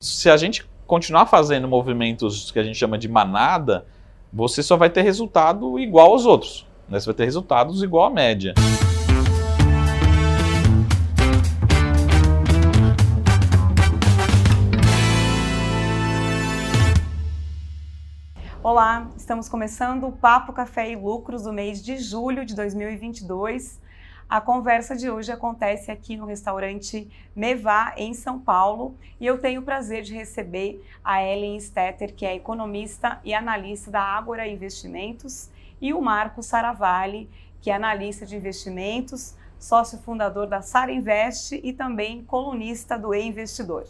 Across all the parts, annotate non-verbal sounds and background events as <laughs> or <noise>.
Se a gente continuar fazendo movimentos que a gente chama de manada, você só vai ter resultado igual aos outros. Né? Você vai ter resultados igual à média. Olá, estamos começando o Papo Café e Lucros do mês de julho de 2022. A conversa de hoje acontece aqui no restaurante Mevá, em São Paulo, e eu tenho o prazer de receber a Ellen Stetter, que é economista e analista da Ágora Investimentos, e o Marco Saravalli, que é analista de investimentos, sócio fundador da Sara Invest e também colunista do E-Investidor.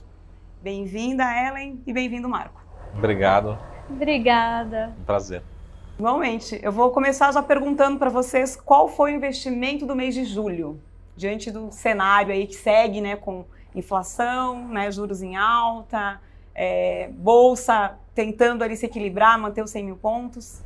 Bem-vinda, Ellen, e bem-vindo, Marco. Obrigado. Obrigada. Um prazer. Igualmente. Eu vou começar já perguntando para vocês qual foi o investimento do mês de julho, diante do cenário aí que segue, né, com inflação, né, juros em alta, é, bolsa tentando ali se equilibrar, manter os 100 mil pontos.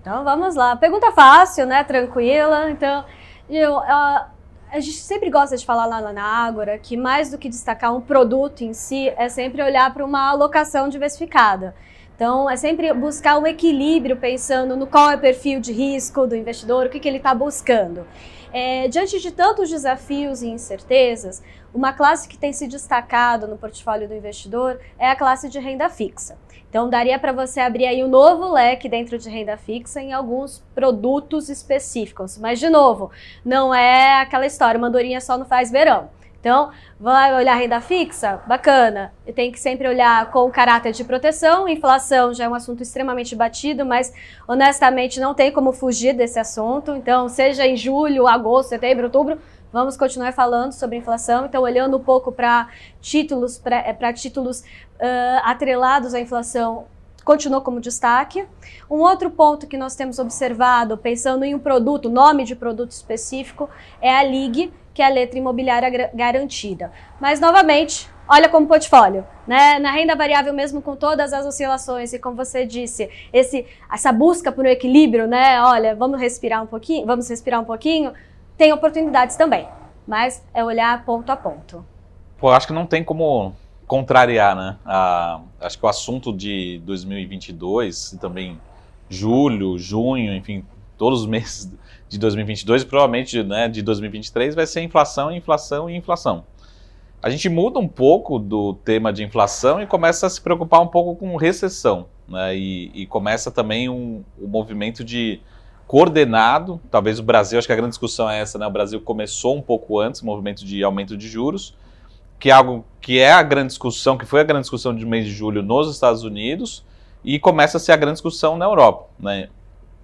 Então vamos lá. Pergunta fácil, né? Tranquila. Então, eu, a, a gente sempre gosta de falar lá na Ágora que mais do que destacar um produto em si, é sempre olhar para uma alocação diversificada. Então, é sempre buscar um equilíbrio pensando no qual é o perfil de risco do investidor, o que, que ele está buscando. É, diante de tantos desafios e incertezas, uma classe que tem se destacado no portfólio do investidor é a classe de renda fixa. Então, daria para você abrir aí um novo leque dentro de renda fixa em alguns produtos específicos. Mas, de novo, não é aquela história, mandorinha só não faz verão. Então, vai olhar renda fixa? Bacana. E tem que sempre olhar com caráter de proteção. Inflação já é um assunto extremamente batido, mas honestamente não tem como fugir desse assunto. Então, seja em julho, agosto, setembro, outubro, vamos continuar falando sobre inflação. Então, olhando um pouco para títulos, para é, títulos uh, atrelados à inflação, continuou como destaque. Um outro ponto que nós temos observado, pensando em um produto, nome de produto específico, é a LIG, que é a letra imobiliária garantida. Mas, novamente, olha como portfólio, né? Na renda variável, mesmo com todas as oscilações, e como você disse, esse, essa busca por um equilíbrio, né? Olha, vamos respirar um pouquinho, vamos respirar um pouquinho, tem oportunidades também. Mas é olhar ponto a ponto. Pô, acho que não tem como contrariar, né? A, acho que o assunto de 2022 e também julho, junho, enfim, todos os meses de 2022 e provavelmente né, de 2023 vai ser inflação, inflação e inflação. A gente muda um pouco do tema de inflação e começa a se preocupar um pouco com recessão. Né, e, e começa também um, um movimento de coordenado, talvez o Brasil, acho que a grande discussão é essa, né? O Brasil começou um pouco antes o movimento de aumento de juros, que é algo que é a grande discussão, que foi a grande discussão de mês de julho nos Estados Unidos, e começa a ser a grande discussão na Europa. Né?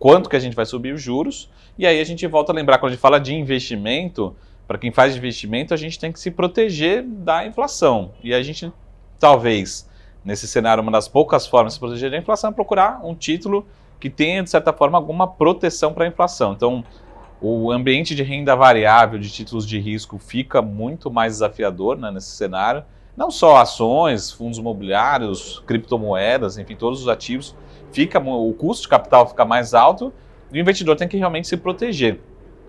Quanto que a gente vai subir os juros. E aí a gente volta a lembrar, quando a gente fala de investimento, para quem faz investimento, a gente tem que se proteger da inflação. E a gente, talvez, nesse cenário, uma das poucas formas de se proteger da inflação é procurar um título que tenha, de certa forma, alguma proteção para a inflação. Então, o ambiente de renda variável, de títulos de risco, fica muito mais desafiador né, nesse cenário. Não só ações, fundos imobiliários, criptomoedas, enfim, todos os ativos fica o custo de capital fica mais alto e o investidor tem que realmente se proteger.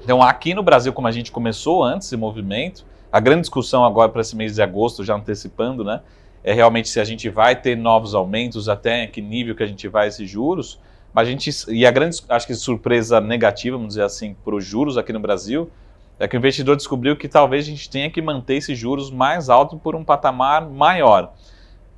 Então, aqui no Brasil, como a gente começou antes esse movimento, a grande discussão agora para esse mês de agosto, já antecipando, né, é realmente se a gente vai ter novos aumentos, até que nível que a gente vai esses juros. A gente, e a grande, acho que surpresa negativa, vamos dizer assim, para os juros aqui no Brasil, é que o investidor descobriu que talvez a gente tenha que manter esses juros mais altos por um patamar maior.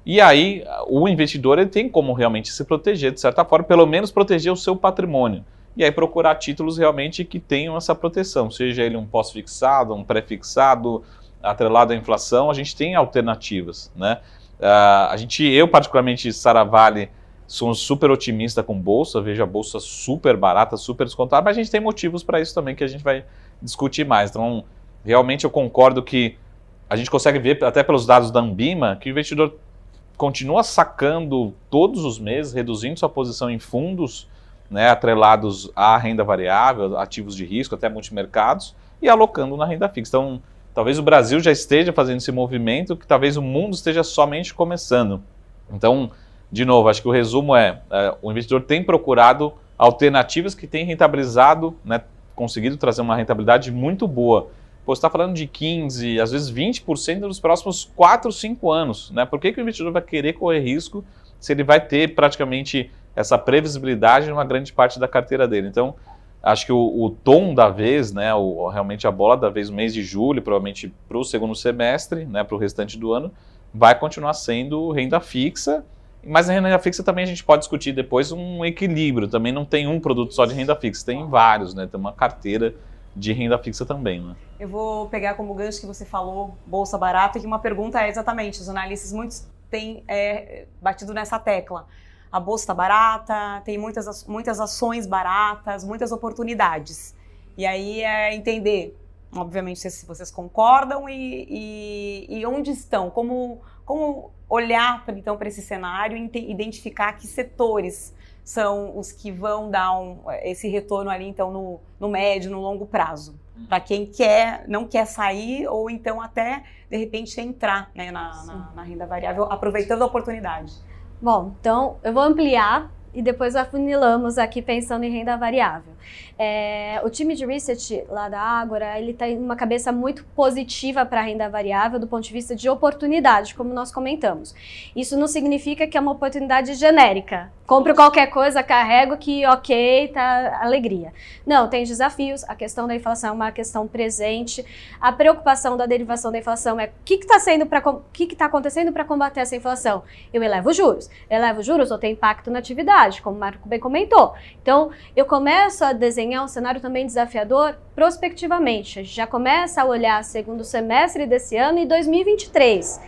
E aí, o investidor ele tem como realmente se proteger, de certa forma, pelo menos proteger o seu patrimônio. E aí procurar títulos realmente que tenham essa proteção, seja ele um pós-fixado, um pré-fixado, atrelado à inflação, a gente tem alternativas, né? Uh, a gente, eu particularmente, Saravale, sou super otimista com bolsa, vejo a bolsa super barata, super descontada, mas a gente tem motivos para isso também que a gente vai discutir mais. Então, realmente eu concordo que a gente consegue ver, até pelos dados da Ambima, que o investidor continua sacando todos os meses, reduzindo sua posição em fundos né, atrelados à renda variável, ativos de risco, até multimercados, e alocando na renda fixa. Então, talvez o Brasil já esteja fazendo esse movimento, que talvez o mundo esteja somente começando. Então, de novo, acho que o resumo é, é o investidor tem procurado alternativas que têm rentabilizado, né, conseguido trazer uma rentabilidade muito boa pô, você está falando de 15, às vezes 20% nos próximos 4, 5 anos. Né? Por que, que o investidor vai querer correr risco se ele vai ter praticamente essa previsibilidade numa grande parte da carteira dele? Então, acho que o, o tom da vez, né, o, realmente a bola da vez, no mês de julho, provavelmente para o segundo semestre, né, para o restante do ano, vai continuar sendo renda fixa. Mas na renda fixa também a gente pode discutir depois um equilíbrio. Também não tem um produto só de renda fixa, tem vários, né? Tem uma carteira de renda fixa também, né? Eu vou pegar como gancho que você falou, bolsa barata, que uma pergunta é exatamente, os analistas muitos têm é, batido nessa tecla. A bolsa está barata, tem muitas, muitas ações baratas, muitas oportunidades. E aí é entender, obviamente, se vocês concordam e, e, e onde estão, como, como olhar então para esse cenário e identificar que setores são os que vão dar um, esse retorno ali então no, no médio, no longo prazo. Para quem quer, não quer sair ou então até de repente entrar né, na, na, na renda variável, aproveitando a oportunidade. Bom, então eu vou ampliar e depois afunilamos aqui pensando em renda variável. É, o time de research lá da Ágora, ele tem uma cabeça muito positiva para a renda variável do ponto de vista de oportunidade, como nós comentamos. Isso não significa que é uma oportunidade genérica. Compro qualquer coisa, carrego que ok, tá alegria. Não, tem desafios. A questão da inflação é uma questão presente. A preocupação da derivação da inflação é o que está sendo para o que está acontecendo para combater essa inflação. Eu elevo os juros. Elevo os juros ou tem impacto na atividade, como o Marco bem comentou. Então, eu começo a desenhar um cenário também desafiador prospectivamente. A gente já começa a olhar segundo semestre desse ano e 2023.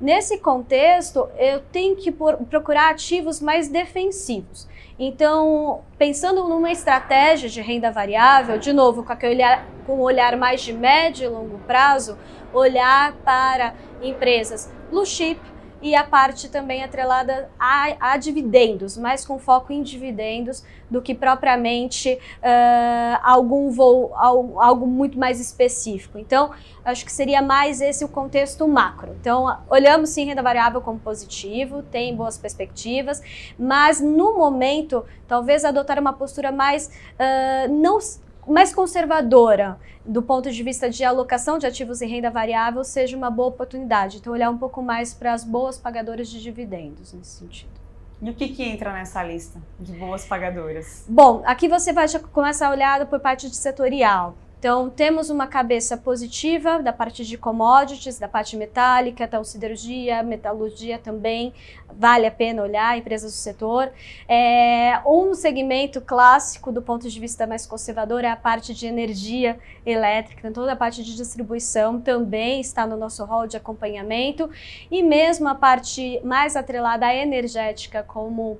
Nesse contexto, eu tenho que procurar ativos mais defensivos. Então, pensando numa estratégia de renda variável, de novo, com aquele olhar, com um olhar mais de médio e longo prazo, olhar para empresas blue chip, e a parte também atrelada a, a dividendos, mais com foco em dividendos do que propriamente uh, algum voo, algo muito mais específico. Então, acho que seria mais esse o contexto macro. Então, olhamos sim renda variável como positivo, tem boas perspectivas, mas no momento, talvez adotar uma postura mais uh, não mais conservadora do ponto de vista de alocação de ativos em renda variável seja uma boa oportunidade. Então, olhar um pouco mais para as boas pagadoras de dividendos nesse sentido. E o que, que entra nessa lista de boas pagadoras? Bom, aqui você vai começar a olhar por parte de setorial. Então, temos uma cabeça positiva da parte de commodities, da parte metálica, então siderurgia, metalurgia também, vale a pena olhar, empresas do setor. É, um segmento clássico do ponto de vista mais conservador é a parte de energia elétrica, então toda a parte de distribuição também está no nosso rol de acompanhamento, e mesmo a parte mais atrelada à energética, como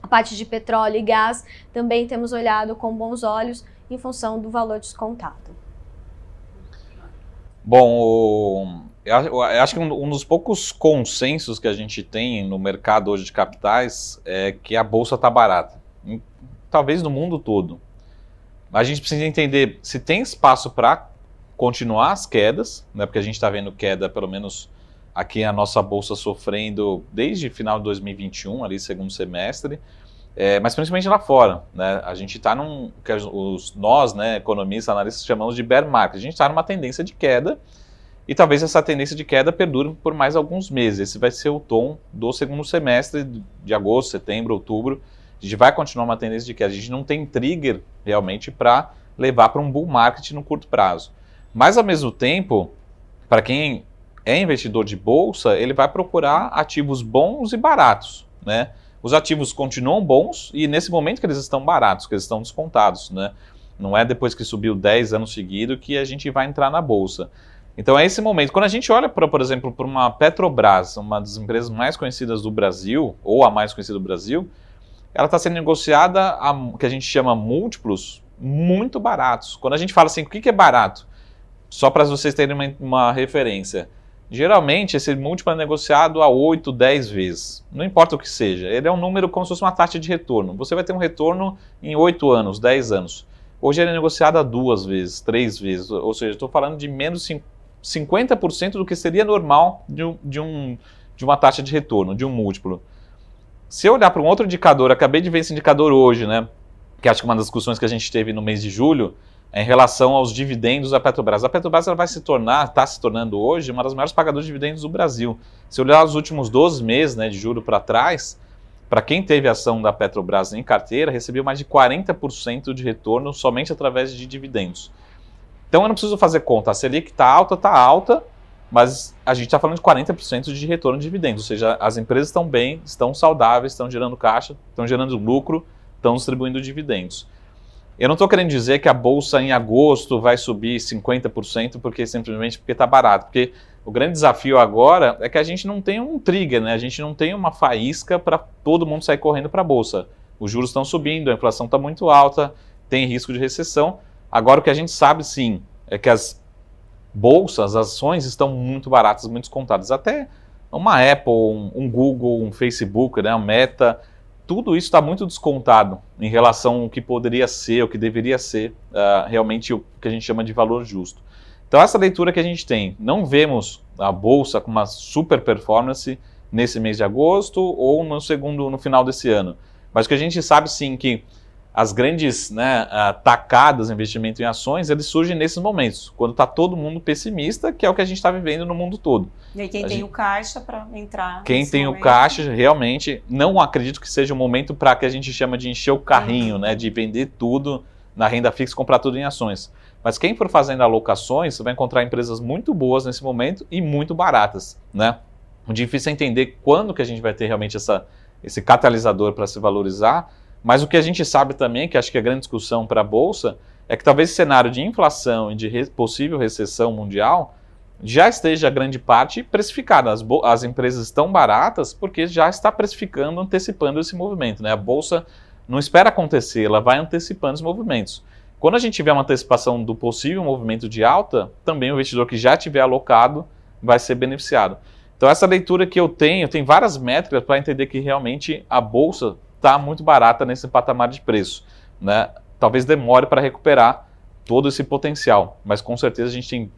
a parte de petróleo e gás, também temos olhado com bons olhos, em função do valor descontado. Bom, eu acho que um dos poucos consensos que a gente tem no mercado hoje de capitais é que a bolsa está barata. Talvez no mundo todo. A gente precisa entender se tem espaço para continuar as quedas, né, porque a gente está vendo queda, pelo menos aqui a nossa bolsa sofrendo desde final de 2021, ali segundo semestre. É, mas principalmente lá fora, né? A gente está num que os nós, né, economistas, analistas chamamos de bear market. A gente está numa tendência de queda e talvez essa tendência de queda perdure por mais alguns meses. Esse vai ser o tom do segundo semestre de agosto, setembro, outubro. A gente vai continuar uma tendência de queda. A gente não tem trigger realmente para levar para um bull market no curto prazo. Mas ao mesmo tempo, para quem é investidor de bolsa, ele vai procurar ativos bons e baratos, né? Os ativos continuam bons e nesse momento que eles estão baratos, que eles estão descontados, né? Não é depois que subiu 10 anos seguidos que a gente vai entrar na bolsa. Então é esse momento. Quando a gente olha, para, por exemplo, para uma Petrobras, uma das empresas mais conhecidas do Brasil, ou a mais conhecida do Brasil, ela está sendo negociada a que a gente chama múltiplos muito baratos. Quando a gente fala assim, o que, que é barato? Só para vocês terem uma, uma referência. Geralmente, esse múltiplo é negociado a 8, 10 vezes. Não importa o que seja. Ele é um número como se fosse uma taxa de retorno. Você vai ter um retorno em 8 anos, 10 anos. Hoje ele é negociado a duas vezes, três vezes. Ou seja, estou falando de menos 50% do que seria normal de, um, de, um, de uma taxa de retorno, de um múltiplo. Se eu olhar para um outro indicador, acabei de ver esse indicador hoje, né? Que acho que é uma das discussões que a gente teve no mês de julho, em relação aos dividendos da Petrobras. A Petrobras ela vai se tornar, está se tornando hoje, uma das maiores pagadoras de dividendos do Brasil. Se olhar os últimos 12 meses né, de juro para trás, para quem teve ação da Petrobras em carteira, recebeu mais de 40% de retorno somente através de dividendos. Então eu não preciso fazer conta. A Selic está alta, está alta, mas a gente está falando de 40% de retorno de dividendos. Ou seja, as empresas estão bem, estão saudáveis, estão gerando caixa, estão gerando lucro, estão distribuindo dividendos. Eu não estou querendo dizer que a bolsa em agosto vai subir 50% porque simplesmente porque está barato, porque o grande desafio agora é que a gente não tem um trigger, né? A gente não tem uma faísca para todo mundo sair correndo para a bolsa. Os juros estão subindo, a inflação está muito alta, tem risco de recessão. Agora o que a gente sabe sim é que as bolsas, as ações estão muito baratas, muito descontadas. Até uma Apple, um, um Google, um Facebook, né, uma Meta, tudo isso está muito descontado em relação ao que poderia ser, o que deveria ser uh, realmente o que a gente chama de valor justo. Então, essa leitura que a gente tem, não vemos a bolsa com uma super performance nesse mês de agosto ou no segundo, no final desse ano. Mas o que a gente sabe sim que as grandes né, tacadas investimento em ações, eles surgem nesses momentos, quando está todo mundo pessimista, que é o que a gente está vivendo no mundo todo. E aí quem a tem gente... o caixa para entrar. Quem tem momento. o caixa, realmente, não acredito que seja o um momento para que a gente chama de encher o carrinho, uhum. né, de vender tudo na renda fixa, comprar tudo em ações. Mas quem for fazendo alocações, você vai encontrar empresas muito boas nesse momento e muito baratas, né? O difícil é entender quando que a gente vai ter realmente essa, esse catalisador para se valorizar, mas o que a gente sabe também, que acho que é a grande discussão para a Bolsa, é que talvez esse cenário de inflação e de re possível recessão mundial já esteja grande parte precificado. As, as, empresas estão baratas porque já está precificando, antecipando esse movimento. Né? A Bolsa não espera acontecer, ela vai antecipando os movimentos. Quando a gente tiver uma antecipação do possível movimento de alta, também o investidor que já tiver alocado vai ser beneficiado. Então, essa leitura que eu tenho, tem várias métricas para entender que realmente a Bolsa está muito barata nesse patamar de preço. Né? Talvez demore para recuperar todo esse potencial, mas com certeza a gente tem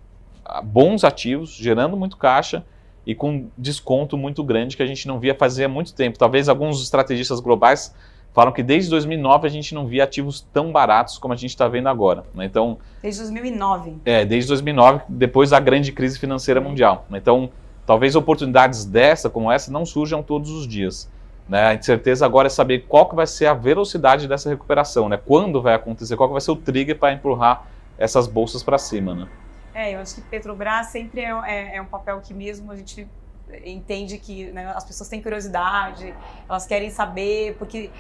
ah, bons ativos, gerando muito caixa e com desconto muito grande que a gente não via há muito tempo. Talvez alguns estrategistas globais falam que desde 2009 a gente não via ativos tão baratos como a gente está vendo agora. Né? Então, desde 2009. É, desde 2009, depois da grande crise financeira mundial. Então, talvez oportunidades dessa como essa não surjam todos os dias. Né? A incerteza agora é saber qual que vai ser a velocidade dessa recuperação, né? Quando vai acontecer, qual que vai ser o trigger para empurrar essas bolsas para cima, né? É, eu acho que Petrobras sempre é, é, é, um papel que mesmo a gente entende que né, as pessoas têm curiosidade, elas querem saber, porque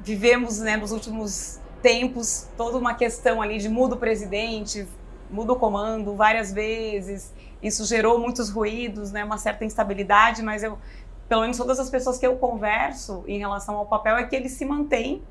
vivemos né, nos últimos tempos toda uma questão ali de muda o presidente, muda o comando várias vezes, isso gerou muitos ruídos, né, uma certa instabilidade, mas eu pelo menos todas as pessoas que eu converso em relação ao papel, é que ele se mantém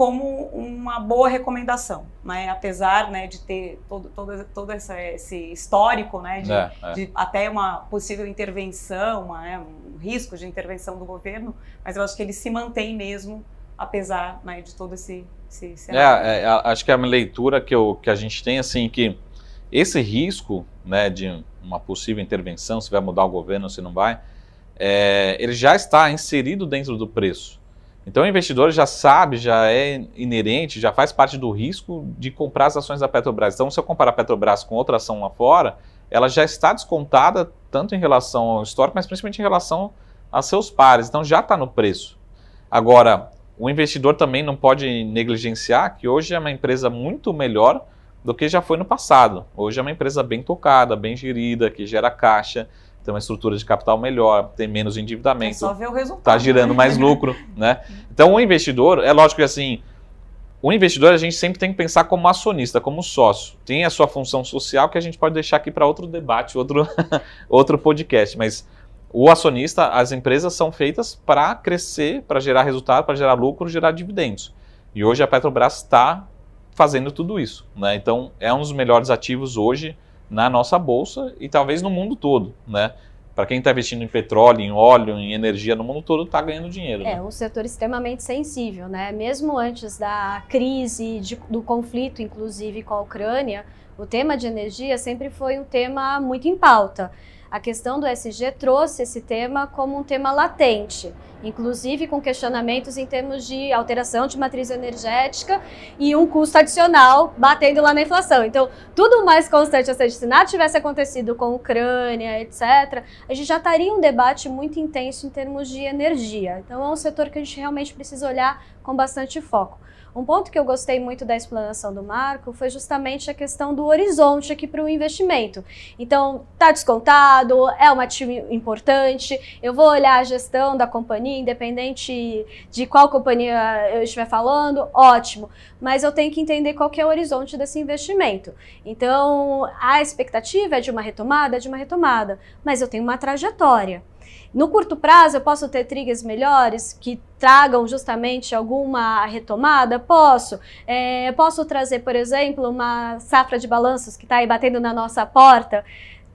como uma boa recomendação, né? apesar né, de ter todo, todo, todo esse, esse histórico né, de, é, é. de, até uma possível intervenção, né, um risco de intervenção do governo, mas eu acho que ele se mantém mesmo, apesar né, de todo esse, esse cenário. É, é, acho que a leitura que, eu, que a gente tem, assim, que esse risco né, de uma possível intervenção, se vai mudar o governo, se não vai, é, ele já está inserido dentro do preço. Então o investidor já sabe, já é inerente, já faz parte do risco de comprar as ações da Petrobras. Então, se eu comparar a Petrobras com outra ação lá fora, ela já está descontada tanto em relação ao histórico, mas principalmente em relação a seus pares. Então já está no preço. Agora, o investidor também não pode negligenciar que hoje é uma empresa muito melhor do que já foi no passado. Hoje é uma empresa bem tocada, bem gerida, que gera caixa tem uma estrutura de capital melhor, tem menos endividamento. É só ver o resultado. Está girando mais lucro, <laughs> né? Então, o investidor, é lógico que assim, o investidor a gente sempre tem que pensar como acionista, como sócio. Tem a sua função social que a gente pode deixar aqui para outro debate, outro, <laughs> outro podcast, mas o acionista, as empresas são feitas para crescer, para gerar resultado, para gerar lucro, gerar dividendos. E hoje a Petrobras está fazendo tudo isso. Né? Então, é um dos melhores ativos hoje na nossa bolsa e talvez no mundo todo, né? Para quem está investindo em petróleo, em óleo, em energia no mundo todo, está ganhando dinheiro. É né? um setor extremamente sensível, né? Mesmo antes da crise, de, do conflito, inclusive com a Ucrânia, o tema de energia sempre foi um tema muito em pauta. A questão do SG trouxe esse tema como um tema latente, inclusive com questionamentos em termos de alteração de matriz energética e um custo adicional batendo lá na inflação. Então, tudo mais constante, ou seja, se nada tivesse acontecido com a Ucrânia, etc., a gente já estaria um debate muito intenso em termos de energia. Então, é um setor que a gente realmente precisa olhar com bastante foco. Um ponto que eu gostei muito da explanação do Marco foi justamente a questão do horizonte aqui para o investimento. Então, está descontado, é um ativo importante, eu vou olhar a gestão da companhia, independente de qual companhia eu estiver falando, ótimo. Mas eu tenho que entender qual que é o horizonte desse investimento. Então, a expectativa é de uma retomada, é de uma retomada, mas eu tenho uma trajetória. No curto prazo, eu posso ter triggers melhores que tragam justamente alguma retomada? Posso. É, posso trazer, por exemplo, uma safra de balanços que está aí batendo na nossa porta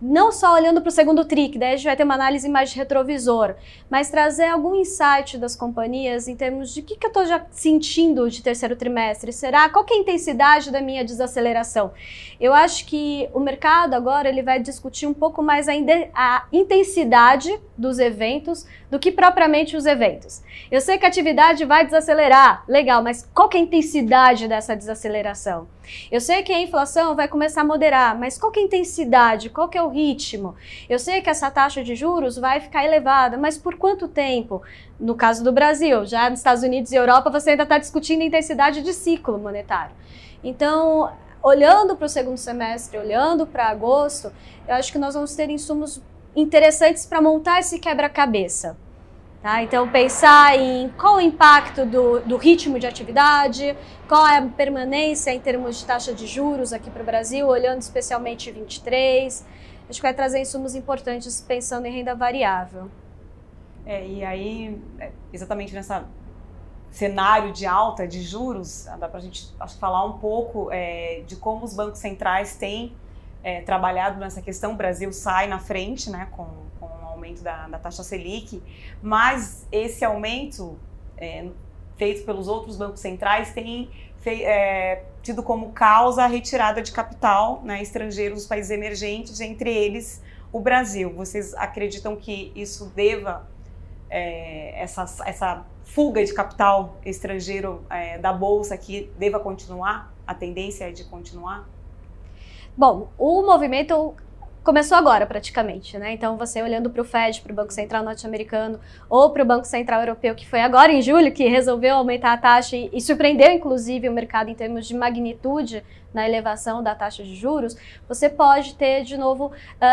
não só olhando para o segundo TRI, que daí a gente vai ter uma análise mais retrovisor, mas trazer algum insight das companhias em termos de o que, que eu estou já sentindo de terceiro trimestre. Será? Qual é a intensidade da minha desaceleração? Eu acho que o mercado agora ele vai discutir um pouco mais a, a intensidade dos eventos do que propriamente os eventos. Eu sei que a atividade vai desacelerar, legal, mas qual é a intensidade dessa desaceleração? Eu sei que a inflação vai começar a moderar, mas qual é a intensidade? Qual é o ritmo? Eu sei que essa taxa de juros vai ficar elevada, mas por quanto tempo? No caso do Brasil, já nos Estados Unidos e Europa, você ainda está discutindo a intensidade de ciclo monetário. Então, olhando para o segundo semestre, olhando para agosto, eu acho que nós vamos ter insumos interessantes para montar esse quebra-cabeça. Tá? Então, pensar em qual o impacto do, do, ritmo de atividade, qual é a permanência em termos de taxa de juros aqui para o Brasil, olhando especialmente 23. Acho que vai trazer insumos importantes pensando em renda variável. É, e aí, é, exatamente nessa cenário de alta de juros, dá para a gente falar um pouco é, de como os bancos centrais têm é, trabalhado nessa questão. O Brasil sai na frente né, com, com o aumento da, da taxa Selic, mas esse aumento é, feito pelos outros bancos centrais tem fei, é, tido como causa a retirada de capital né, estrangeiro dos países emergentes, entre eles o Brasil. Vocês acreditam que isso deva, é, essa, essa fuga de capital estrangeiro é, da Bolsa aqui, deva continuar? A tendência é de continuar? Bom, o movimento começou agora praticamente, né? Então você olhando para o Fed, para o Banco Central norte-americano ou para o Banco Central europeu, que foi agora em julho que resolveu aumentar a taxa e, e, surpreendeu inclusive o mercado em termos de magnitude na elevação da taxa de juros, você pode ter de novo uh,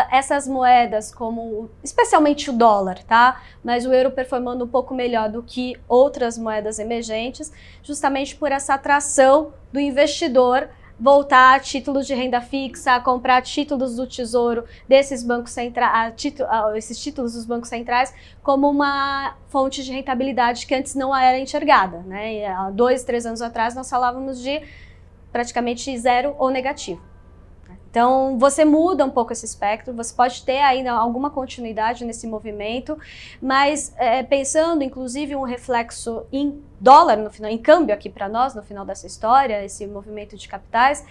essas moedas como especialmente o dólar, tá? Mas o euro performando um pouco melhor do que outras moedas emergentes, justamente por essa atração do investidor voltar a títulos de renda fixa, a comprar títulos do Tesouro desses bancos centrais, esses títulos dos bancos centrais, como uma fonte de rentabilidade que antes não era enxergada. Né? há dois, três anos atrás, nós falávamos de praticamente zero ou negativo. Então, você muda um pouco esse espectro, você pode ter ainda alguma continuidade nesse movimento, mas é, pensando, inclusive, um reflexo em dólar, no final, em câmbio aqui para nós, no final dessa história, esse movimento de capitais,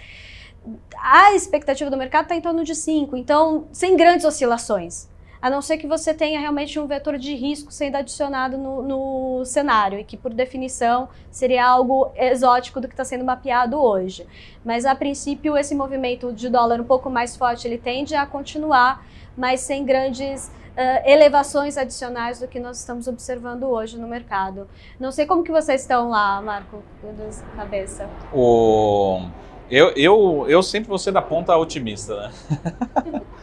a expectativa do mercado está em torno de 5, então, sem grandes oscilações a não ser que você tenha realmente um vetor de risco sendo adicionado no, no cenário, e que, por definição, seria algo exótico do que está sendo mapeado hoje. Mas, a princípio, esse movimento de dólar um pouco mais forte, ele tende a continuar, mas sem grandes Uh, elevações adicionais do que nós estamos observando hoje no mercado. Não sei como que vocês estão lá, Marco, cabeça. O... Eu, eu, eu sempre vou ser da ponta otimista, né? <laughs>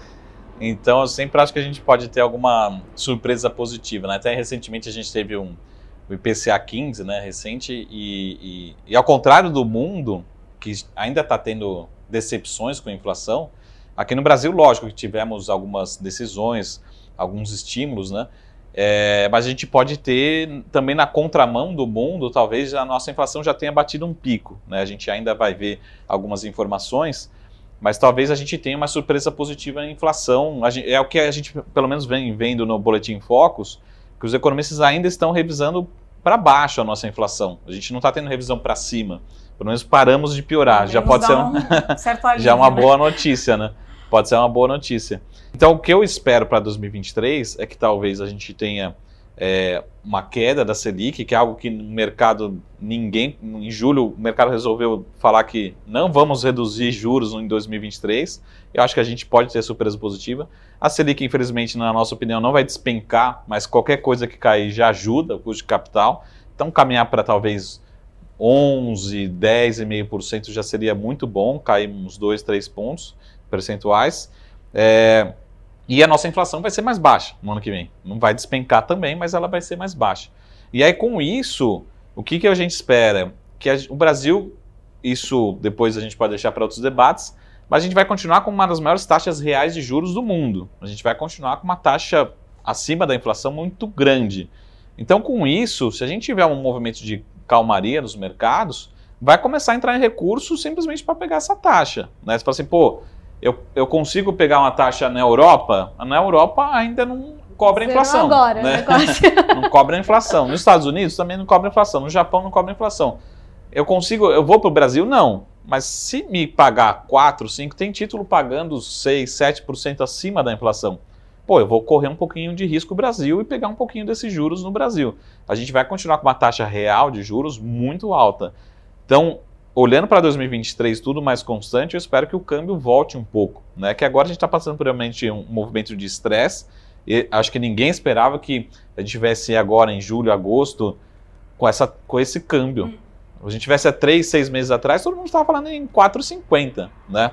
Então, eu sempre acho que a gente pode ter alguma surpresa positiva, né? Até recentemente a gente teve um o IPCA 15, né, recente, e, e, e ao contrário do mundo, que ainda está tendo decepções com a inflação, aqui no Brasil, lógico que tivemos algumas decisões, alguns estímulos, né? É, mas a gente pode ter também na contramão do mundo, talvez a nossa inflação já tenha batido um pico. Né? A gente ainda vai ver algumas informações, mas talvez a gente tenha uma surpresa positiva na inflação. Gente, é o que a gente, pelo menos, vem vendo no Boletim Focus, que os economistas ainda estão revisando para baixo a nossa inflação. A gente não está tendo revisão para cima. Pelo menos paramos de piorar. Já pode ser um, um <laughs> já uma né? boa notícia, né? pode ser uma boa notícia. Então, o que eu espero para 2023 é que talvez a gente tenha é, uma queda da Selic, que é algo que no mercado ninguém, em julho o mercado resolveu falar que não vamos reduzir juros em 2023. Eu acho que a gente pode ter surpresa positiva. A Selic, infelizmente, na nossa opinião, não vai despencar, mas qualquer coisa que cair já ajuda o custo de capital. Então, caminhar para talvez 11, 10,5% já seria muito bom, cair uns 2, 3 pontos percentuais. É, e a nossa inflação vai ser mais baixa no ano que vem. Não vai despencar também, mas ela vai ser mais baixa. E aí, com isso, o que, que a gente espera? Que a, o Brasil, isso depois a gente pode deixar para outros debates, mas a gente vai continuar com uma das maiores taxas reais de juros do mundo. A gente vai continuar com uma taxa acima da inflação muito grande. Então, com isso, se a gente tiver um movimento de calmaria nos mercados, vai começar a entrar em recursos simplesmente para pegar essa taxa. Né? Você fala assim, pô, eu, eu consigo pegar uma taxa na Europa, na Europa ainda não cobra a inflação. Agora, né? <laughs> não cobra a inflação. Nos Estados Unidos também não cobra a inflação. No Japão não cobra a inflação. Eu consigo, eu vou para o Brasil? Não. Mas se me pagar 4, 5, tem título pagando 6, 7% acima da inflação. Pô, eu vou correr um pouquinho de risco no Brasil e pegar um pouquinho desses juros no Brasil. A gente vai continuar com uma taxa real de juros muito alta. Então, olhando para 2023 tudo mais constante, eu espero que o câmbio volte um pouco, né? Que agora a gente está passando por realmente um movimento de estresse. E acho que ninguém esperava que a gente tivesse agora em julho, agosto com essa com esse câmbio. Hum. A gente tivesse há três, seis meses atrás, todo mundo estava falando em 4,50, né?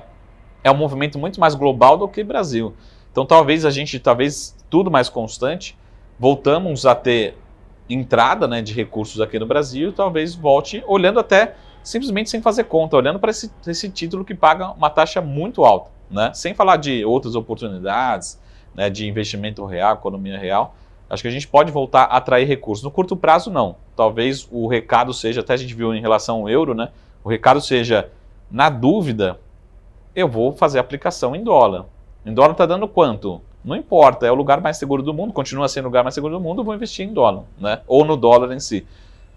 É um movimento muito mais global do que Brasil. Então talvez a gente, talvez tudo mais constante, voltamos a ter entrada né, de recursos aqui no Brasil, talvez volte olhando até simplesmente sem fazer conta, olhando para esse, esse título que paga uma taxa muito alta, né? sem falar de outras oportunidades, né, de investimento real, economia real. Acho que a gente pode voltar a atrair recursos. No curto prazo, não. Talvez o recado seja, até a gente viu em relação ao euro, né? O recado seja, na dúvida, eu vou fazer aplicação em dólar. Em dólar está dando quanto? Não importa, é o lugar mais seguro do mundo, continua sendo o lugar mais seguro do mundo, eu vou investir em dólar, né? Ou no dólar em si.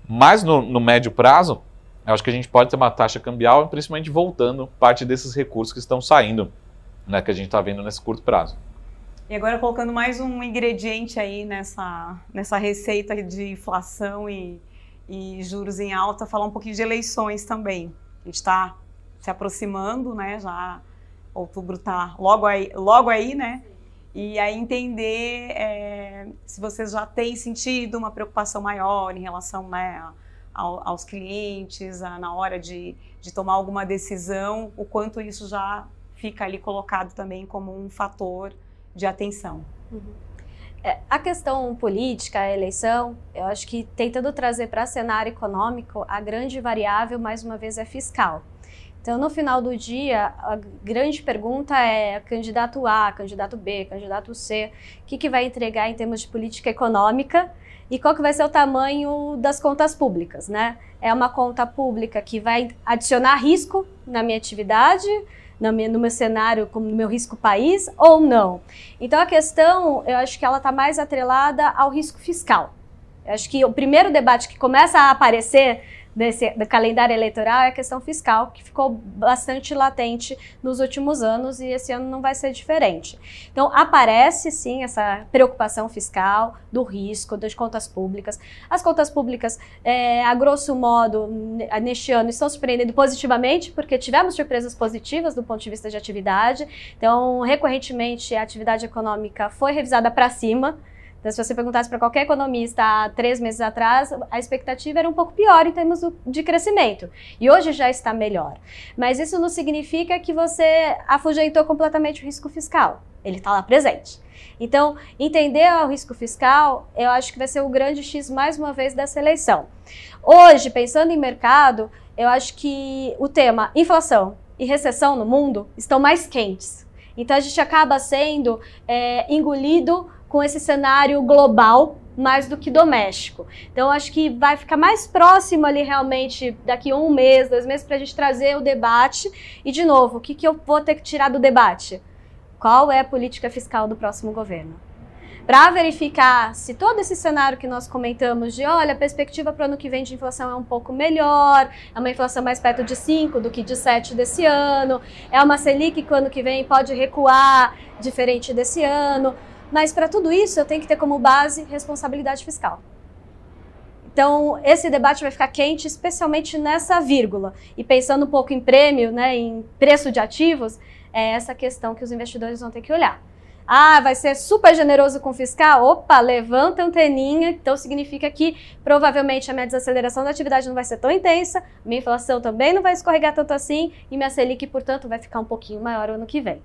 Mas no, no médio prazo, eu acho que a gente pode ter uma taxa cambial, principalmente voltando parte desses recursos que estão saindo, né, que a gente está vendo nesse curto prazo. E agora colocando mais um ingrediente aí nessa, nessa receita de inflação e, e juros em alta, falar um pouquinho de eleições também. A gente está se aproximando, né? Já outubro está logo aí, logo aí, né? E aí entender é, se vocês já têm sentido uma preocupação maior em relação né, ao, aos clientes, a, na hora de, de tomar alguma decisão, o quanto isso já fica ali colocado também como um fator de atenção. Uhum. É, a questão política, a eleição, eu acho que tentando trazer para cenário econômico, a grande variável, mais uma vez, é fiscal. Então, no final do dia, a grande pergunta é candidato A, candidato B, candidato C, o que, que vai entregar em termos de política econômica e qual que vai ser o tamanho das contas públicas, né? É uma conta pública que vai adicionar risco na minha atividade, no meu, no meu cenário, como no meu risco país, ou não? Então a questão, eu acho que ela está mais atrelada ao risco fiscal. Eu acho que o primeiro debate que começa a aparecer desse, do calendário eleitoral é a questão fiscal, que ficou bastante latente nos últimos anos e esse ano não vai ser diferente. Então, aparece sim essa preocupação fiscal, do risco, das contas públicas. As contas públicas, é, a grosso modo, neste ano, estão surpreendendo positivamente, porque tivemos surpresas positivas do ponto de vista de atividade. Então, recorrentemente, a atividade econômica foi revisada para cima. Então, se você perguntasse para qualquer economista há três meses atrás, a expectativa era um pouco pior em termos de crescimento. E hoje já está melhor. Mas isso não significa que você afugentou completamente o risco fiscal. Ele está lá presente. Então, entender o risco fiscal, eu acho que vai ser o grande X mais uma vez dessa eleição. Hoje, pensando em mercado, eu acho que o tema inflação e recessão no mundo estão mais quentes. Então, a gente acaba sendo é, engolido com esse cenário global mais do que doméstico. Então, acho que vai ficar mais próximo ali realmente daqui um mês, dois meses, para a gente trazer o debate. E, de novo, o que, que eu vou ter que tirar do debate? Qual é a política fiscal do próximo governo? para verificar se todo esse cenário que nós comentamos de, olha, a perspectiva para o ano que vem de inflação é um pouco melhor, é uma inflação mais perto de 5 do que de 7 desse ano, é uma Selic que o ano que vem pode recuar diferente desse ano, mas para tudo isso eu tenho que ter como base responsabilidade fiscal. Então, esse debate vai ficar quente, especialmente nessa vírgula. E pensando um pouco em prêmio, né, em preço de ativos, é essa questão que os investidores vão ter que olhar. Ah, vai ser super generoso com o fiscal? Opa, levanta a anteninha. Então significa que provavelmente a minha desaceleração da atividade não vai ser tão intensa, minha inflação também não vai escorregar tanto assim e minha Selic, portanto, vai ficar um pouquinho maior ano que vem.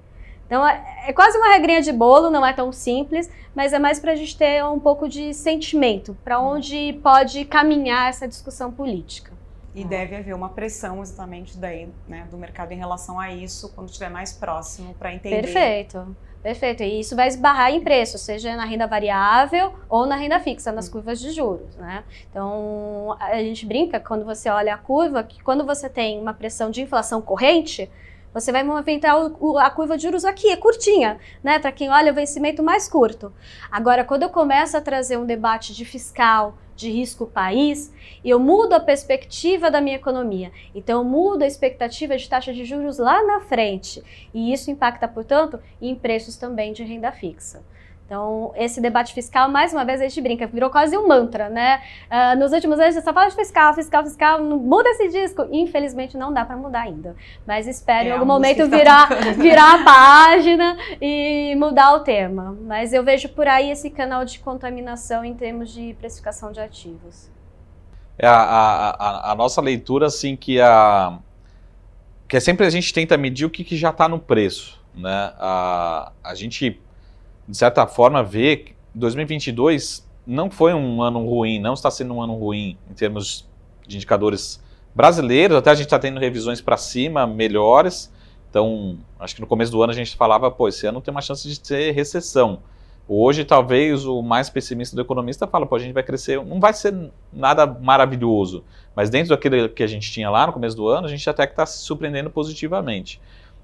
Então é, é quase uma regrinha de bolo, não é tão simples, mas é mais para a gente ter um pouco de sentimento, para onde pode caminhar essa discussão política. E deve haver uma pressão exatamente daí, né, do mercado em relação a isso, quando estiver mais próximo, para entender. Perfeito. Perfeito. E isso vai esbarrar em preço, seja na renda variável ou na renda fixa, nas curvas de juros, né? Então, a gente brinca quando você olha a curva que quando você tem uma pressão de inflação corrente, você vai movimentar o, a curva de juros aqui, é curtinha, né? Para quem olha o vencimento mais curto. Agora, quando eu começo a trazer um debate de fiscal, de risco país, eu mudo a perspectiva da minha economia. Então, eu mudo a expectativa de taxa de juros lá na frente. E isso impacta, portanto, em preços também de renda fixa. Então, esse debate fiscal, mais uma vez, a gente brinca, virou quase um mantra, né? Uh, nos últimos anos, você só fala de fiscal, fiscal, fiscal, muda esse disco. Infelizmente, não dá para mudar ainda. Mas espero é, em algum momento tá virar, virar a página e mudar o tema. Mas eu vejo por aí esse canal de contaminação em termos de precificação de ativos. É a, a, a, nossa leitura, assim, que a que é sempre a gente tenta medir o que, que já está no preço, né? A, a gente de certa forma, ver que 2022 não foi um ano ruim, não está sendo um ano ruim em termos de indicadores brasileiros, até a gente está tendo revisões para cima melhores. Então, acho que no começo do ano a gente falava, pô, esse ano tem uma chance de ter recessão. Hoje, talvez o mais pessimista do economista fala, pô, a gente vai crescer, não vai ser nada maravilhoso, mas dentro daquilo que a gente tinha lá no começo do ano, a gente até que está se surpreendendo positivamente.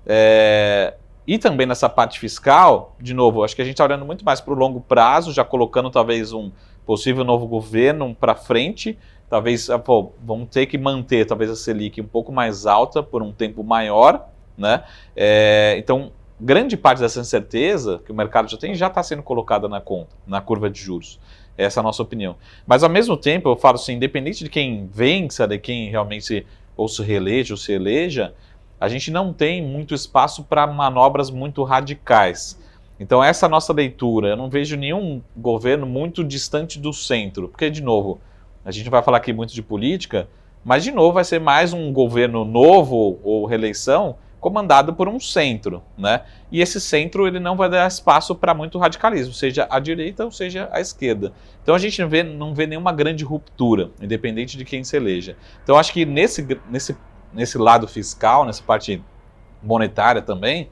É, e também nessa parte fiscal, de novo, acho que a gente está olhando muito mais para o longo prazo, já colocando talvez um possível novo governo para frente. Talvez ah, pô, vamos ter que manter talvez a Selic um pouco mais alta por um tempo maior. Né? É, então, grande parte dessa incerteza que o mercado já tem já está sendo colocada na conta, na curva de juros. Essa é a nossa opinião. Mas ao mesmo tempo, eu falo assim, independente de quem vença, de quem realmente ou se reeleja ou se eleja, a gente não tem muito espaço para manobras muito radicais. Então, essa nossa leitura. Eu não vejo nenhum governo muito distante do centro, porque, de novo, a gente vai falar aqui muito de política, mas, de novo, vai ser mais um governo novo ou reeleição comandado por um centro, né? E esse centro ele não vai dar espaço para muito radicalismo, seja a direita ou seja a esquerda. Então a gente não vê, não vê nenhuma grande ruptura, independente de quem se eleja. Então acho que nesse, nesse nesse lado fiscal, nessa parte monetária também,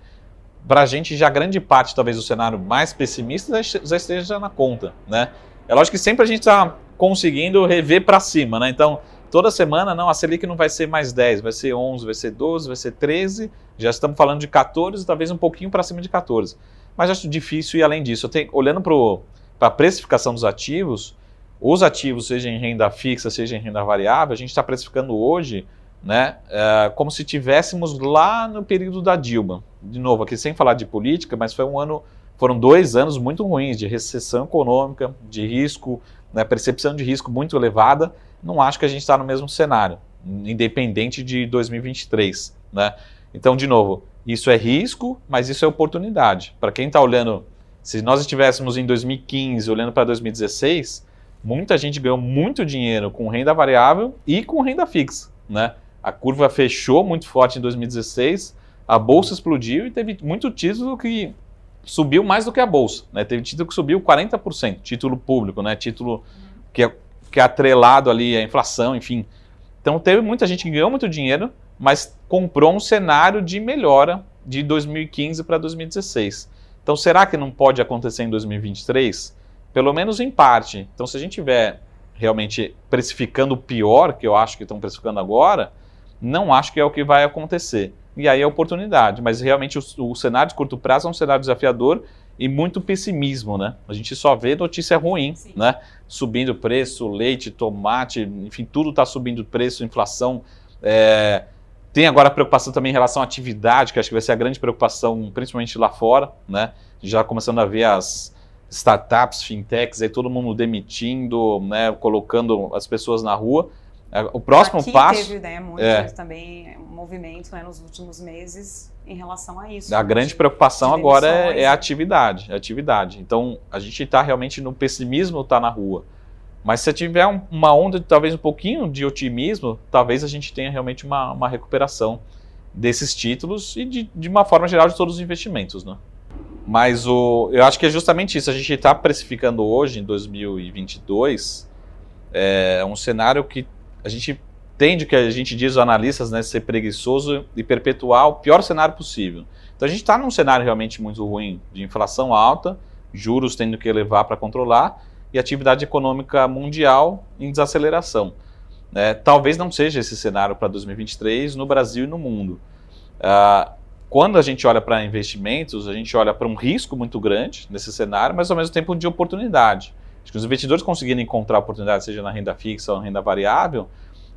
para a gente já grande parte, talvez, do cenário mais pessimista já esteja na conta, né? É lógico que sempre a gente está conseguindo rever para cima, né? Então, toda semana, não, a Selic não vai ser mais 10, vai ser 11, vai ser 12, vai ser 13, já estamos falando de 14, talvez um pouquinho para cima de 14. Mas acho difícil ir além disso. Tenho, olhando para a precificação dos ativos, os ativos, seja em renda fixa, seja em renda variável, a gente está precificando hoje né? É, como se tivéssemos lá no período da Dilma. De novo, aqui sem falar de política, mas foi um ano, foram dois anos muito ruins de recessão econômica, de risco, né, percepção de risco muito elevada. Não acho que a gente está no mesmo cenário, independente de 2023, né? Então, de novo, isso é risco, mas isso é oportunidade. Para quem está olhando, se nós estivéssemos em 2015 olhando para 2016, muita gente ganhou muito dinheiro com renda variável e com renda fixa, né? A curva fechou muito forte em 2016, a bolsa explodiu e teve muito título que subiu mais do que a bolsa. Né? Teve título que subiu 40%, título público, né? título que é, que é atrelado ali à inflação, enfim. Então teve muita gente que ganhou muito dinheiro, mas comprou um cenário de melhora de 2015 para 2016. Então será que não pode acontecer em 2023? Pelo menos em parte. Então se a gente tiver realmente precificando o pior, que eu acho que estão precificando agora, não acho que é o que vai acontecer. E aí é oportunidade, mas realmente o, o cenário de curto prazo é um cenário desafiador e muito pessimismo, né? A gente só vê notícia ruim, Sim. né? Subindo preço, leite, tomate, enfim, tudo está subindo preço, inflação. É... Tem agora a preocupação também em relação à atividade, que acho que vai ser a grande preocupação, principalmente lá fora, né? Já começando a ver as startups, fintechs, aí todo mundo demitindo, né? Colocando as pessoas na rua. É, o próximo Aqui passo. Teve, né, muito é, também um movimento né, nos últimos meses em relação a isso. A grande preocupação agora é, é, a atividade, a atividade. Então a gente está realmente no pessimismo, está na rua. Mas se tiver um, uma onda, talvez um pouquinho de otimismo, talvez a gente tenha realmente uma, uma recuperação desses títulos e de, de uma forma geral de todos os investimentos, né? Mas o, eu acho que é justamente isso. A gente está precificando hoje, em 2022, é um cenário que a gente tende, que a gente diz, os analistas, né, ser preguiçoso e perpetuar o pior cenário possível. Então a gente está num cenário realmente muito ruim, de inflação alta, juros tendo que elevar para controlar e atividade econômica mundial em desaceleração. É, talvez não seja esse cenário para 2023 no Brasil e no mundo. Ah, quando a gente olha para investimentos, a gente olha para um risco muito grande nesse cenário, mas ao mesmo tempo de oportunidade. Acho que os investidores conseguirem encontrar oportunidade, seja na renda fixa ou na renda variável,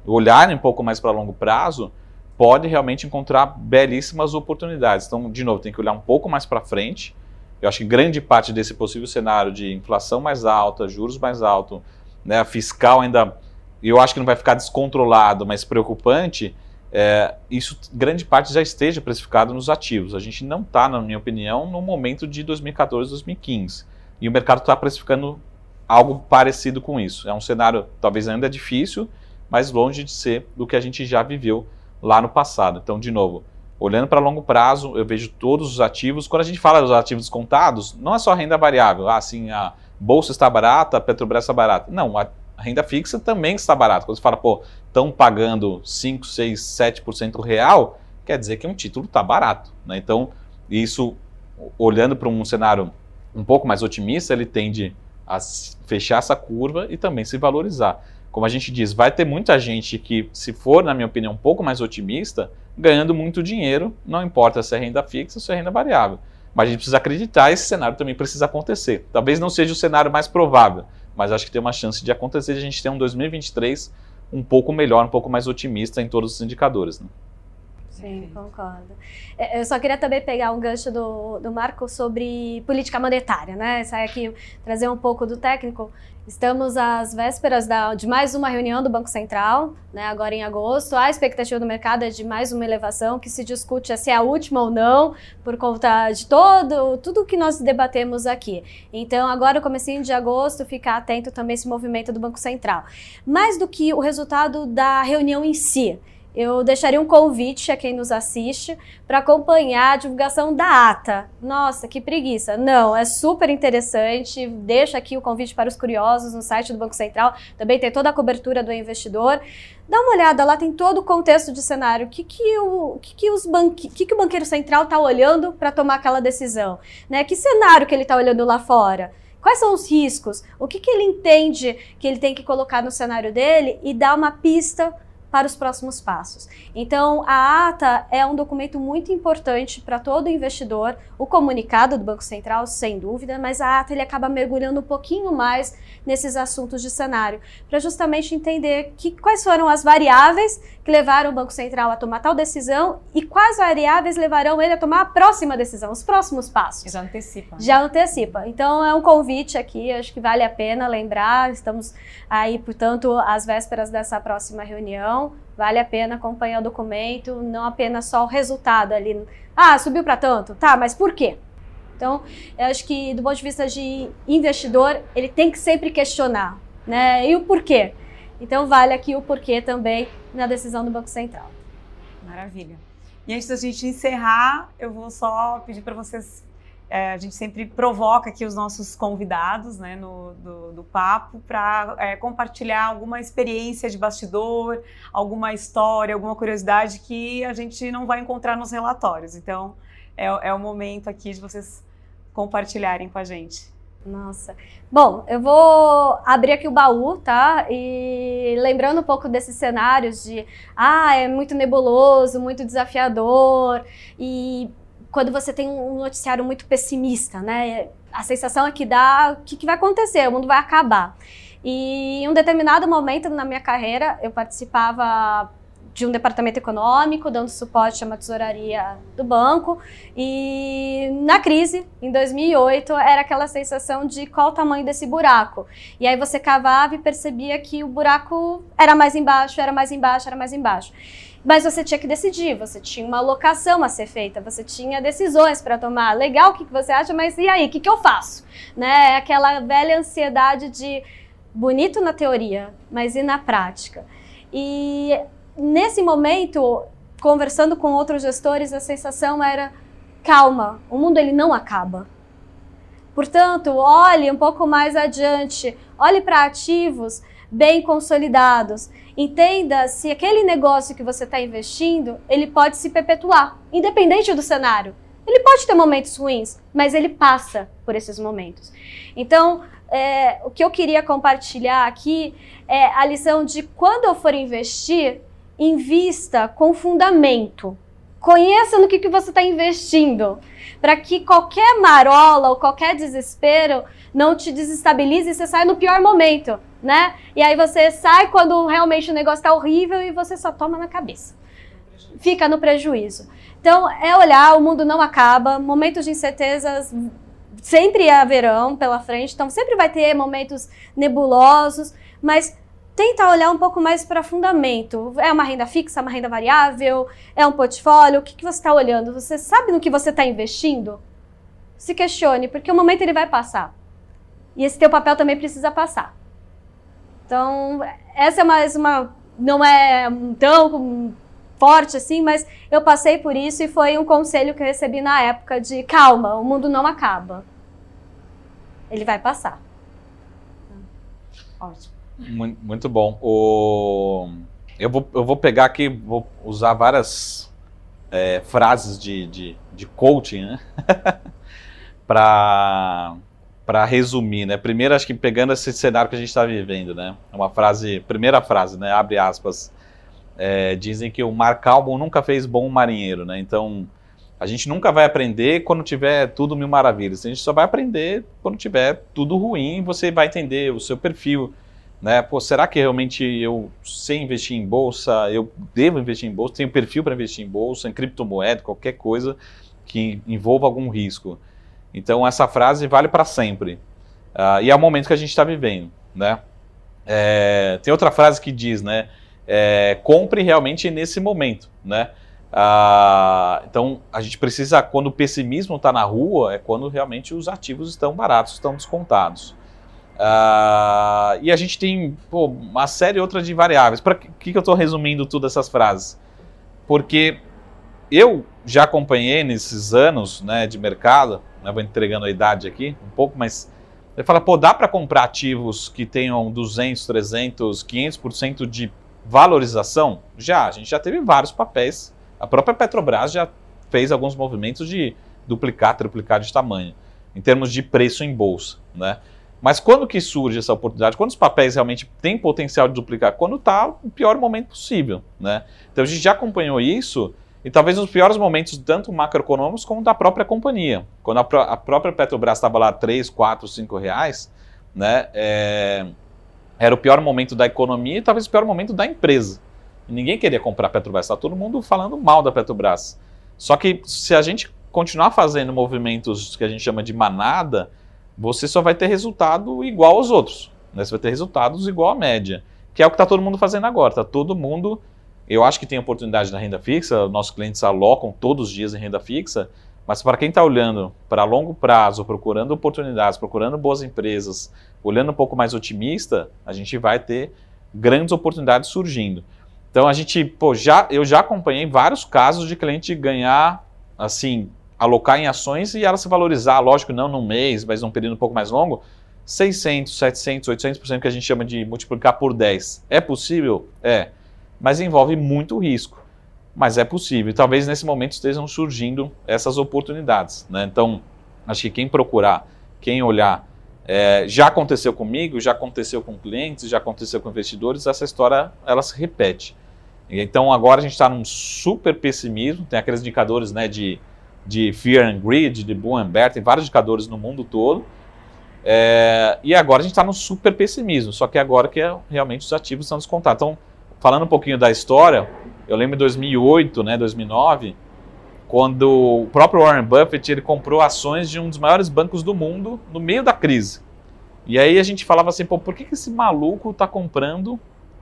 olharem um pouco mais para longo prazo, pode realmente encontrar belíssimas oportunidades. Então, de novo, tem que olhar um pouco mais para frente. Eu acho que grande parte desse possível cenário de inflação mais alta, juros mais altos, né, fiscal ainda, eu acho que não vai ficar descontrolado, mas preocupante, é, isso grande parte já esteja precificado nos ativos. A gente não está, na minha opinião, no momento de 2014, 2015. E o mercado está precificando algo parecido com isso. É um cenário talvez ainda difícil, mas longe de ser do que a gente já viveu lá no passado. Então, de novo, olhando para longo prazo, eu vejo todos os ativos. Quando a gente fala dos ativos contados, não é só renda variável, ah, assim, a bolsa está barata, a Petrobras está barata. Não, a renda fixa também está barata. Quando você fala, pô, estão pagando 5, 6, 7% real, quer dizer que um título está barato. Né? Então, isso, olhando para um cenário um pouco mais otimista, ele tende a fechar essa curva e também se valorizar. Como a gente diz, vai ter muita gente que, se for, na minha opinião, um pouco mais otimista, ganhando muito dinheiro, não importa se é renda fixa ou se é renda variável. Mas a gente precisa acreditar, esse cenário também precisa acontecer. Talvez não seja o cenário mais provável, mas acho que tem uma chance de acontecer de a gente ter um 2023 um pouco melhor, um pouco mais otimista em todos os indicadores. Né? Sim, concordo. É, eu só queria também pegar um gancho do, do Marco sobre política monetária, né? Sai aqui trazer um pouco do técnico. Estamos às vésperas da, de mais uma reunião do Banco Central, né, agora em agosto. A expectativa do mercado é de mais uma elevação, que se discute se é a última ou não, por conta de todo tudo que nós debatemos aqui. Então, agora, comecinho de agosto, ficar atento também esse movimento do Banco Central. Mais do que o resultado da reunião em si, eu deixaria um convite a quem nos assiste para acompanhar a divulgação da ata. Nossa, que preguiça. Não, é super interessante. Deixa aqui o convite para os curiosos no site do Banco Central. Também tem toda a cobertura do investidor. Dá uma olhada, lá tem todo o contexto de cenário. O que, que, o, que, que, os banque, que, que o banqueiro central está olhando para tomar aquela decisão? Né? Que cenário que ele está olhando lá fora? Quais são os riscos? O que, que ele entende que ele tem que colocar no cenário dele e dar uma pista para os próximos passos. Então, a ata é um documento muito importante para todo investidor, o comunicado do Banco Central, sem dúvida, mas a ata ele acaba mergulhando um pouquinho mais nesses assuntos de cenário, para justamente entender que, quais foram as variáveis que levaram o Banco Central a tomar tal decisão e quais variáveis levarão ele a tomar a próxima decisão, os próximos passos. Já antecipa. Né? Já antecipa. Então, é um convite aqui, acho que vale a pena lembrar, estamos aí, portanto, às vésperas dessa próxima reunião vale a pena acompanhar o documento, não apenas só o resultado ali. Ah, subiu para tanto. Tá, mas por quê? Então, eu acho que do ponto de vista de investidor, ele tem que sempre questionar, né? E o porquê? Então, vale aqui o porquê também na decisão do Banco Central. Maravilha. E antes da gente encerrar, eu vou só pedir para vocês é, a gente sempre provoca aqui os nossos convidados né, no, do, do papo para é, compartilhar alguma experiência de bastidor, alguma história, alguma curiosidade que a gente não vai encontrar nos relatórios. Então, é, é o momento aqui de vocês compartilharem com a gente. Nossa. Bom, eu vou abrir aqui o baú, tá? E lembrando um pouco desses cenários de, ah, é muito nebuloso, muito desafiador e quando você tem um noticiário muito pessimista, né? A sensação é que dá, o que, que vai acontecer? O mundo vai acabar. E em um determinado momento na minha carreira, eu participava de um departamento econômico, dando suporte a uma tesouraria do banco. E na crise, em 2008, era aquela sensação de qual o tamanho desse buraco. E aí você cavava e percebia que o buraco era mais embaixo, era mais embaixo, era mais embaixo. Mas você tinha que decidir, você tinha uma alocação a ser feita, você tinha decisões para tomar. Legal, o que, que você acha, mas e aí, o que, que eu faço? Né? Aquela velha ansiedade de bonito na teoria, mas e na prática? E nesse momento, conversando com outros gestores, a sensação era calma, o mundo ele não acaba. Portanto, olhe um pouco mais adiante, olhe para ativos bem consolidados. Entenda se aquele negócio que você está investindo, ele pode se perpetuar, independente do cenário. Ele pode ter momentos ruins, mas ele passa por esses momentos. Então, é, o que eu queria compartilhar aqui é a lição de quando eu for investir, invista com fundamento. Conheça no que, que você está investindo, para que qualquer marola ou qualquer desespero não te desestabilize e você saia no pior momento, né? E aí você sai quando realmente o negócio está horrível e você só toma na cabeça. Fica no prejuízo. Então, é olhar, o mundo não acaba, momentos de incertezas sempre haverão pela frente, então sempre vai ter momentos nebulosos, mas tenta olhar um pouco mais para fundamento. É uma renda fixa, uma renda variável, é um portfólio? O que, que você está olhando? Você sabe no que você está investindo? Se questione, porque o momento ele vai passar. E esse teu papel também precisa passar. Então, essa é mais uma. Não é tão forte assim, mas eu passei por isso e foi um conselho que eu recebi na época de calma, o mundo não acaba. Ele vai passar. Ótimo. Muito, muito bom. O... Eu, vou, eu vou pegar aqui, vou usar várias é, frases de, de, de coaching, né? <laughs> para para resumir, né? Primeiro, acho que pegando esse cenário que a gente está vivendo, né? Uma frase, primeira frase, né? Abre aspas. É, dizem que o mar calmo nunca fez bom marinheiro, né? Então, a gente nunca vai aprender quando tiver tudo mil maravilhas. A gente só vai aprender quando tiver tudo ruim. Você vai entender o seu perfil, né? Pô, será que realmente eu sei investir em bolsa? Eu devo investir em bolsa? Tenho perfil para investir em bolsa, em criptomoeda, qualquer coisa que envolva algum risco. Então essa frase vale para sempre. Uh, e é o momento que a gente está vivendo, né? É, tem outra frase que diz, né? É, compre realmente nesse momento, né? Uh, então a gente precisa, quando o pessimismo está na rua, é quando realmente os ativos estão baratos, estão descontados. Uh, e a gente tem pô, uma série outra de variáveis. Para que, que eu estou resumindo todas essas frases? Porque eu já acompanhei nesses anos né, de mercado, né, vou entregando a idade aqui um pouco, mas ele fala, pô, dá para comprar ativos que tenham 200, 300, 500% de valorização? Já, a gente já teve vários papéis. A própria Petrobras já fez alguns movimentos de duplicar, triplicar de tamanho, em termos de preço em bolsa, né? Mas quando que surge essa oportunidade? Quando os papéis realmente têm potencial de duplicar? Quando está o pior momento possível, né? Então a gente já acompanhou isso e talvez nos piores momentos, tanto macroeconômicos como da própria companhia. Quando a, a própria Petrobras estava lá 3, 4, 5 reais, né? É, era o pior momento da economia e talvez o pior momento da empresa. Ninguém queria comprar Petrobras, está todo mundo falando mal da Petrobras. Só que se a gente continuar fazendo movimentos que a gente chama de manada, você só vai ter resultado igual aos outros. Né? Você vai ter resultados igual à média, que é o que está todo mundo fazendo agora. Está todo mundo. Eu acho que tem oportunidade na renda fixa, nossos clientes alocam todos os dias em renda fixa, mas para quem está olhando para longo prazo, procurando oportunidades, procurando boas empresas, olhando um pouco mais otimista, a gente vai ter grandes oportunidades surgindo. Então a gente, pô, já, eu já acompanhei vários casos de cliente ganhar, assim, alocar em ações e ela se valorizar, lógico, não num mês, mas num período um pouco mais longo, 600, 700, 800% que a gente chama de multiplicar por 10. É possível? É. Mas envolve muito risco. Mas é possível. Talvez nesse momento estejam surgindo essas oportunidades. Né? Então, acho que quem procurar, quem olhar, é, já aconteceu comigo, já aconteceu com clientes, já aconteceu com investidores, essa história ela se repete. Então agora a gente está num super pessimismo, tem aqueles indicadores né, de de Fear and Greed, de and Bear, tem vários indicadores no mundo todo. É, e agora a gente está no super pessimismo, só que agora que é, realmente os ativos estão descontados. Então, falando um pouquinho da história, eu lembro em 2008, né, 2009, quando o próprio Warren Buffett ele comprou ações de um dos maiores bancos do mundo no meio da crise. E aí a gente falava assim, pô, por que, esse maluco está comprando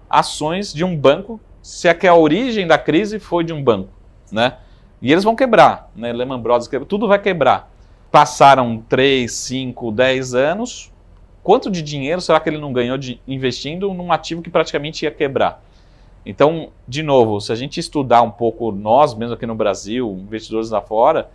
ações de um banco se é que a origem da crise foi de um banco, né? E eles vão quebrar, né? Lehman Brothers, tudo vai quebrar passaram 3, 5, 10 anos, quanto de dinheiro será que ele não ganhou de, investindo num ativo que praticamente ia quebrar? Então, de novo, se a gente estudar um pouco nós, mesmo aqui no Brasil, investidores lá fora,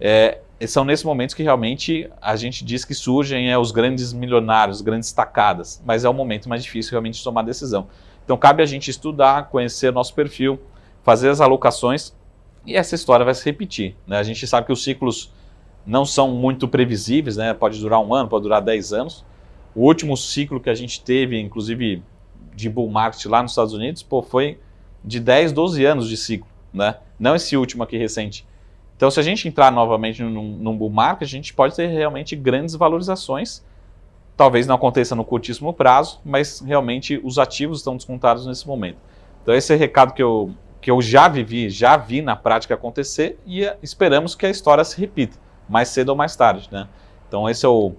é, são nesses momentos que realmente a gente diz que surgem é, os grandes milionários, grandes tacadas, mas é o momento mais difícil realmente de tomar decisão. Então, cabe a gente estudar, conhecer nosso perfil, fazer as alocações e essa história vai se repetir. Né? A gente sabe que os ciclos não são muito previsíveis, né? Pode durar um ano, pode durar 10 anos. O último ciclo que a gente teve, inclusive de bull market lá nos Estados Unidos, pô, foi de 10, 12 anos de ciclo, né? Não esse último aqui recente. Então, se a gente entrar novamente num, num bull market, a gente pode ter realmente grandes valorizações. Talvez não aconteça no curtíssimo prazo, mas realmente os ativos estão descontados nesse momento. Então, esse é o recado que eu, que eu já vivi, já vi na prática acontecer e esperamos que a história se repita mais cedo ou mais tarde, né? Então esse é o,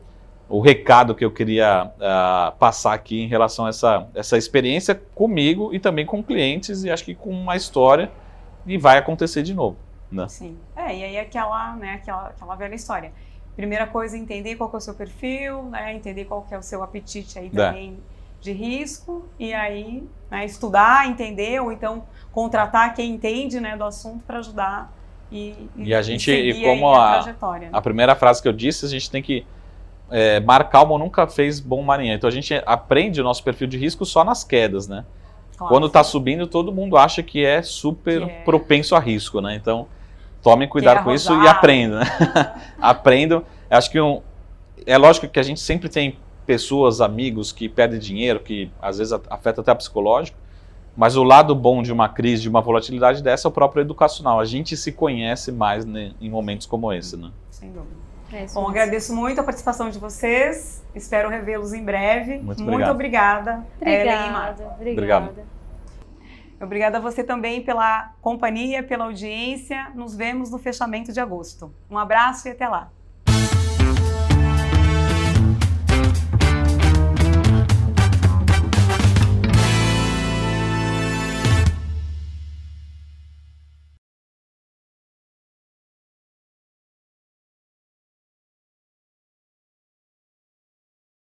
o recado que eu queria uh, passar aqui em relação a essa, essa experiência comigo e também com clientes e acho que com uma história e vai acontecer de novo, né? Sim. É, e aí aquela, né, aquela, aquela velha história. Primeira coisa, entender qual é o seu perfil, né, entender qual é o seu apetite aí é. também é. de risco e aí né, estudar, entender ou então contratar quem entende né, do assunto para ajudar e, e, a gente, e como a, a, né? a, primeira frase que eu disse, a gente tem que é, mar calmo nunca fez bom marinheiro. Então a gente aprende o nosso perfil de risco só nas quedas, né? Claro. Quando está subindo, todo mundo acha que é super que é... propenso a risco, né? Então tomem cuidado com isso e <laughs> aprendam, né? aprendam. Acho que um, é lógico que a gente sempre tem pessoas, amigos que perdem dinheiro, que às vezes afeta até o psicológico. Mas o lado bom de uma crise, de uma volatilidade dessa é o próprio educacional. A gente se conhece mais né, em momentos como esse, né? Sem dúvida. É bom, agradeço muito a participação de vocês. Espero revê-los em breve. Muito, muito obrigada. Obrigada. Obrigada. Obrigada a você também pela companhia, pela audiência. Nos vemos no fechamento de agosto. Um abraço e até lá.